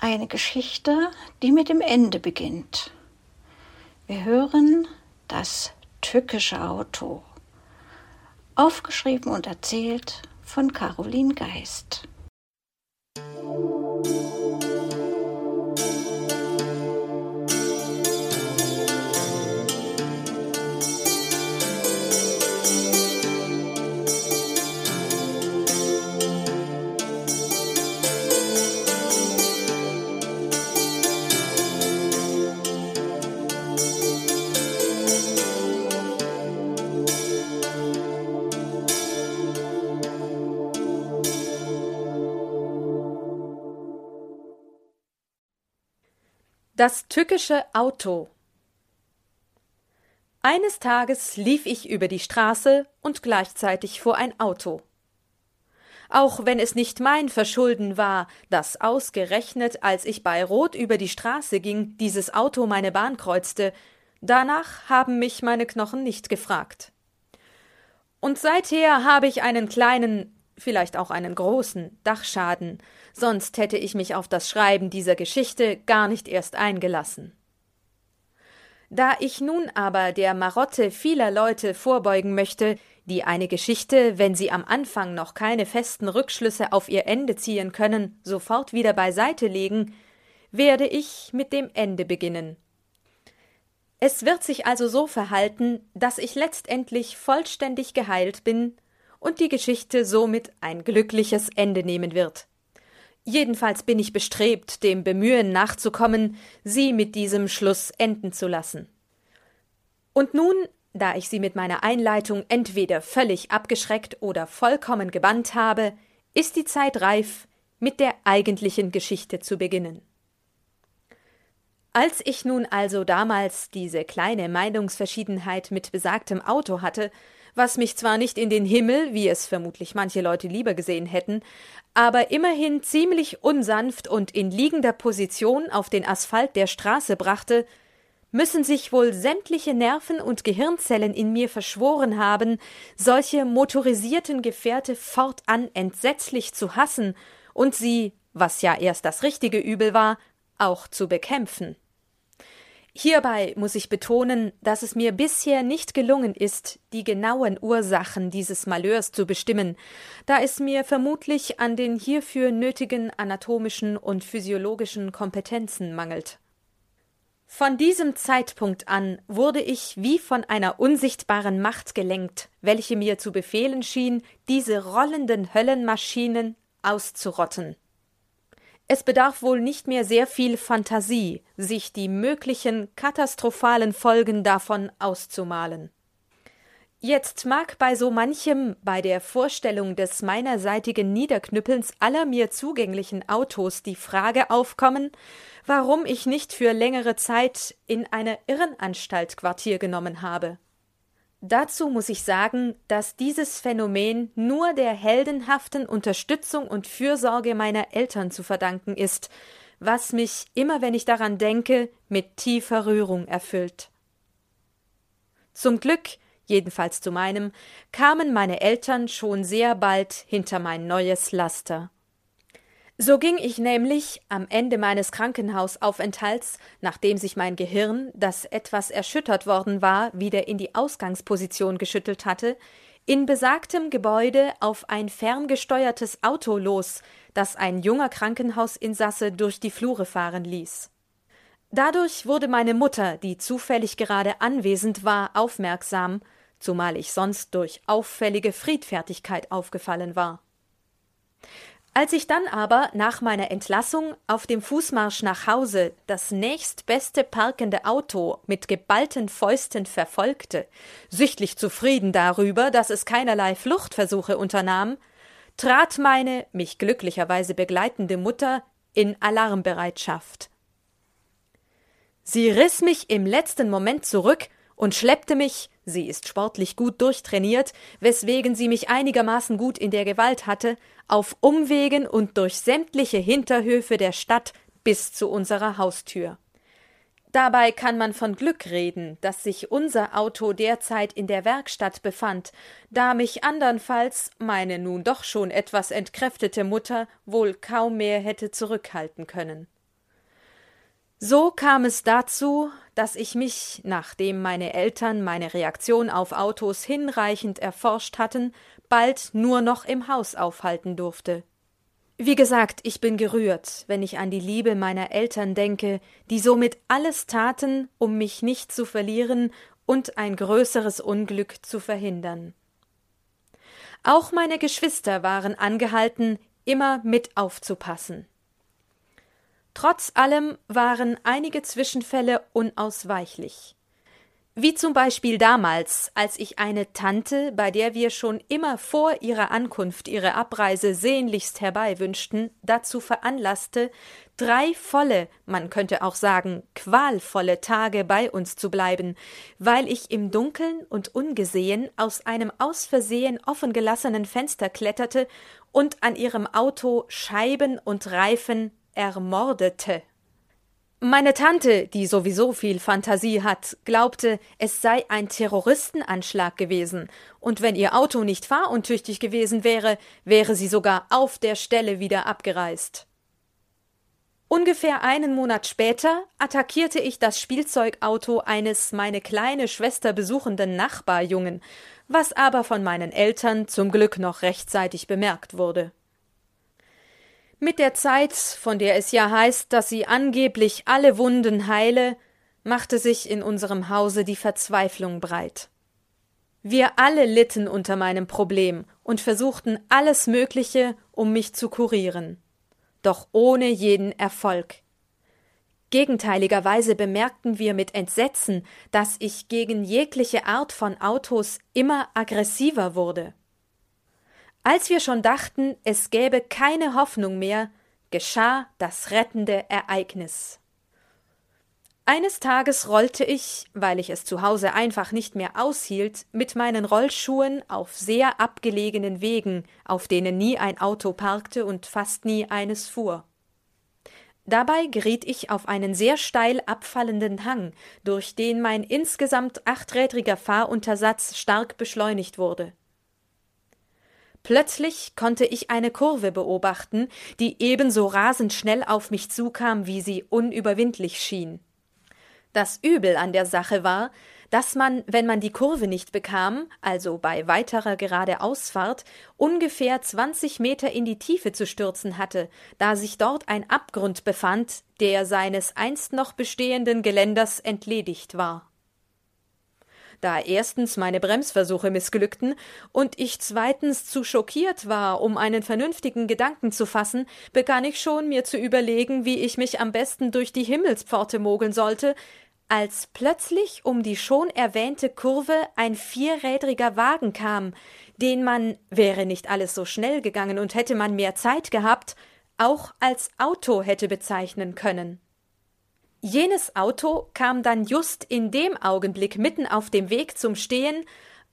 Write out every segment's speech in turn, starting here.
Eine Geschichte, die mit dem Ende beginnt. Wir hören das tückische Auto. Aufgeschrieben und erzählt von Caroline Geist. Das tückische Auto Eines Tages lief ich über die Straße und gleichzeitig vor ein Auto. Auch wenn es nicht mein Verschulden war, dass ausgerechnet, als ich bei Rot über die Straße ging, dieses Auto meine Bahn kreuzte, danach haben mich meine Knochen nicht gefragt. Und seither habe ich einen kleinen, vielleicht auch einen großen Dachschaden, sonst hätte ich mich auf das Schreiben dieser Geschichte gar nicht erst eingelassen. Da ich nun aber der Marotte vieler Leute vorbeugen möchte, die eine Geschichte, wenn sie am Anfang noch keine festen Rückschlüsse auf ihr Ende ziehen können, sofort wieder beiseite legen, werde ich mit dem Ende beginnen. Es wird sich also so verhalten, dass ich letztendlich vollständig geheilt bin und die Geschichte somit ein glückliches Ende nehmen wird. Jedenfalls bin ich bestrebt, dem Bemühen nachzukommen, sie mit diesem Schluss enden zu lassen. Und nun, da ich sie mit meiner Einleitung entweder völlig abgeschreckt oder vollkommen gebannt habe, ist die Zeit reif, mit der eigentlichen Geschichte zu beginnen. Als ich nun also damals diese kleine Meinungsverschiedenheit mit besagtem Auto hatte, was mich zwar nicht in den Himmel, wie es vermutlich manche Leute lieber gesehen hätten, aber immerhin ziemlich unsanft und in liegender Position auf den Asphalt der Straße brachte, müssen sich wohl sämtliche Nerven und Gehirnzellen in mir verschworen haben, solche motorisierten Gefährte fortan entsetzlich zu hassen und sie, was ja erst das richtige Übel war, auch zu bekämpfen. Hierbei muss ich betonen, dass es mir bisher nicht gelungen ist, die genauen Ursachen dieses Malheurs zu bestimmen, da es mir vermutlich an den hierfür nötigen anatomischen und physiologischen Kompetenzen mangelt. Von diesem Zeitpunkt an wurde ich wie von einer unsichtbaren Macht gelenkt, welche mir zu befehlen schien, diese rollenden Höllenmaschinen auszurotten. Es bedarf wohl nicht mehr sehr viel Fantasie, sich die möglichen katastrophalen Folgen davon auszumalen. Jetzt mag bei so manchem bei der Vorstellung des meinerseitigen Niederknüppelns aller mir zugänglichen Autos die Frage aufkommen, warum ich nicht für längere Zeit in einer Irrenanstalt Quartier genommen habe. Dazu muss ich sagen, dass dieses Phänomen nur der heldenhaften Unterstützung und Fürsorge meiner Eltern zu verdanken ist, was mich immer wenn ich daran denke, mit tiefer Rührung erfüllt. Zum Glück, jedenfalls zu meinem, kamen meine Eltern schon sehr bald hinter mein neues Laster. So ging ich nämlich am Ende meines Krankenhausaufenthalts, nachdem sich mein Gehirn, das etwas erschüttert worden war, wieder in die Ausgangsposition geschüttelt hatte, in besagtem Gebäude auf ein ferngesteuertes Auto los, das ein junger Krankenhausinsasse durch die Flure fahren ließ. Dadurch wurde meine Mutter, die zufällig gerade anwesend war, aufmerksam, zumal ich sonst durch auffällige Friedfertigkeit aufgefallen war. Als ich dann aber nach meiner Entlassung auf dem Fußmarsch nach Hause das nächstbeste parkende Auto mit geballten Fäusten verfolgte, sichtlich zufrieden darüber, dass es keinerlei Fluchtversuche unternahm, trat meine mich glücklicherweise begleitende Mutter in Alarmbereitschaft. Sie riss mich im letzten Moment zurück und schleppte mich, sie ist sportlich gut durchtrainiert, weswegen sie mich einigermaßen gut in der Gewalt hatte, auf Umwegen und durch sämtliche Hinterhöfe der Stadt bis zu unserer Haustür. Dabei kann man von Glück reden, dass sich unser Auto derzeit in der Werkstatt befand, da mich andernfalls meine nun doch schon etwas entkräftete Mutter wohl kaum mehr hätte zurückhalten können. So kam es dazu, dass ich mich, nachdem meine Eltern meine Reaktion auf Autos hinreichend erforscht hatten, bald nur noch im Haus aufhalten durfte. Wie gesagt, ich bin gerührt, wenn ich an die Liebe meiner Eltern denke, die somit alles taten, um mich nicht zu verlieren und ein größeres Unglück zu verhindern. Auch meine Geschwister waren angehalten, immer mit aufzupassen. Trotz allem waren einige Zwischenfälle unausweichlich. Wie zum Beispiel damals, als ich eine Tante, bei der wir schon immer vor ihrer Ankunft ihre Abreise sehnlichst herbeiwünschten, dazu veranlasste, drei volle, man könnte auch sagen qualvolle Tage bei uns zu bleiben, weil ich im Dunkeln und ungesehen aus einem aus Versehen offen gelassenen Fenster kletterte und an ihrem Auto Scheiben und Reifen ermordete. Meine Tante, die sowieso viel Fantasie hat, glaubte, es sei ein Terroristenanschlag gewesen, und wenn ihr Auto nicht fahruntüchtig gewesen wäre, wäre sie sogar auf der Stelle wieder abgereist. Ungefähr einen Monat später attackierte ich das Spielzeugauto eines meine kleine Schwester besuchenden Nachbarjungen, was aber von meinen Eltern zum Glück noch rechtzeitig bemerkt wurde. Mit der Zeit, von der es ja heißt, dass sie angeblich alle Wunden heile, machte sich in unserem Hause die Verzweiflung breit. Wir alle litten unter meinem Problem und versuchten alles Mögliche, um mich zu kurieren. Doch ohne jeden Erfolg. Gegenteiligerweise bemerkten wir mit Entsetzen, dass ich gegen jegliche Art von Autos immer aggressiver wurde. Als wir schon dachten, es gäbe keine Hoffnung mehr, geschah das rettende Ereignis. Eines Tages rollte ich, weil ich es zu Hause einfach nicht mehr aushielt, mit meinen Rollschuhen auf sehr abgelegenen Wegen, auf denen nie ein Auto parkte und fast nie eines fuhr. Dabei geriet ich auf einen sehr steil abfallenden Hang, durch den mein insgesamt achträdriger Fahruntersatz stark beschleunigt wurde. Plötzlich konnte ich eine Kurve beobachten, die ebenso rasend schnell auf mich zukam, wie sie unüberwindlich schien. Das Übel an der Sache war, dass man, wenn man die Kurve nicht bekam, also bei weiterer Geradeausfahrt, ungefähr zwanzig Meter in die Tiefe zu stürzen hatte, da sich dort ein Abgrund befand, der seines einst noch bestehenden Geländers entledigt war. Da erstens meine Bremsversuche missglückten und ich zweitens zu schockiert war, um einen vernünftigen Gedanken zu fassen, begann ich schon mir zu überlegen, wie ich mich am besten durch die Himmelspforte mogeln sollte, als plötzlich um die schon erwähnte Kurve ein vierrädriger Wagen kam, den man, wäre nicht alles so schnell gegangen und hätte man mehr Zeit gehabt, auch als Auto hätte bezeichnen können. Jenes Auto kam dann just in dem Augenblick mitten auf dem Weg zum Stehen,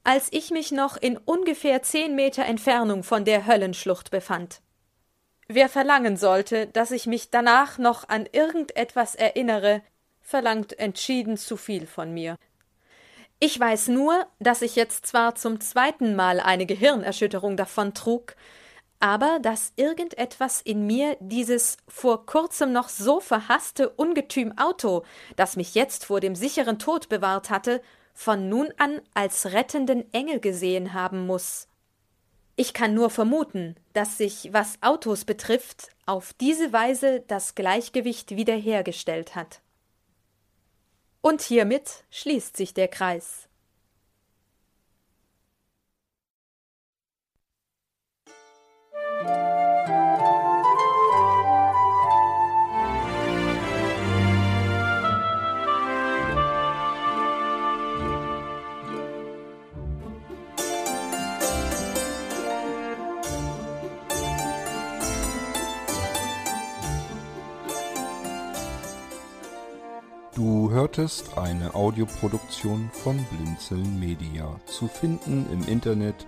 als ich mich noch in ungefähr zehn Meter Entfernung von der Höllenschlucht befand. Wer verlangen sollte, dass ich mich danach noch an irgendetwas erinnere, verlangt entschieden zu viel von mir. Ich weiß nur, dass ich jetzt zwar zum zweiten Mal eine Gehirnerschütterung davon trug, aber dass irgendetwas in mir dieses vor kurzem noch so verhasste Ungetüm Auto, das mich jetzt vor dem sicheren Tod bewahrt hatte, von nun an als rettenden Engel gesehen haben muss. Ich kann nur vermuten, dass sich, was Autos betrifft, auf diese Weise das Gleichgewicht wiederhergestellt hat. Und hiermit schließt sich der Kreis. Du hörtest eine Audioproduktion von Blinzeln Media, zu finden im Internet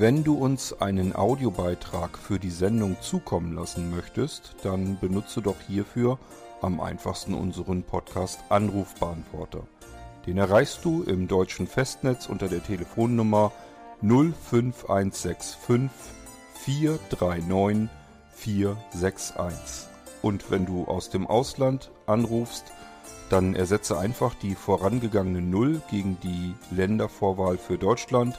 Wenn du uns einen Audiobeitrag für die Sendung zukommen lassen möchtest, dann benutze doch hierfür am einfachsten unseren Podcast Anrufbeantworter. Den erreichst du im deutschen Festnetz unter der Telefonnummer 05165 439 461. Und wenn du aus dem Ausland anrufst, dann ersetze einfach die vorangegangene 0 gegen die Ländervorwahl für Deutschland.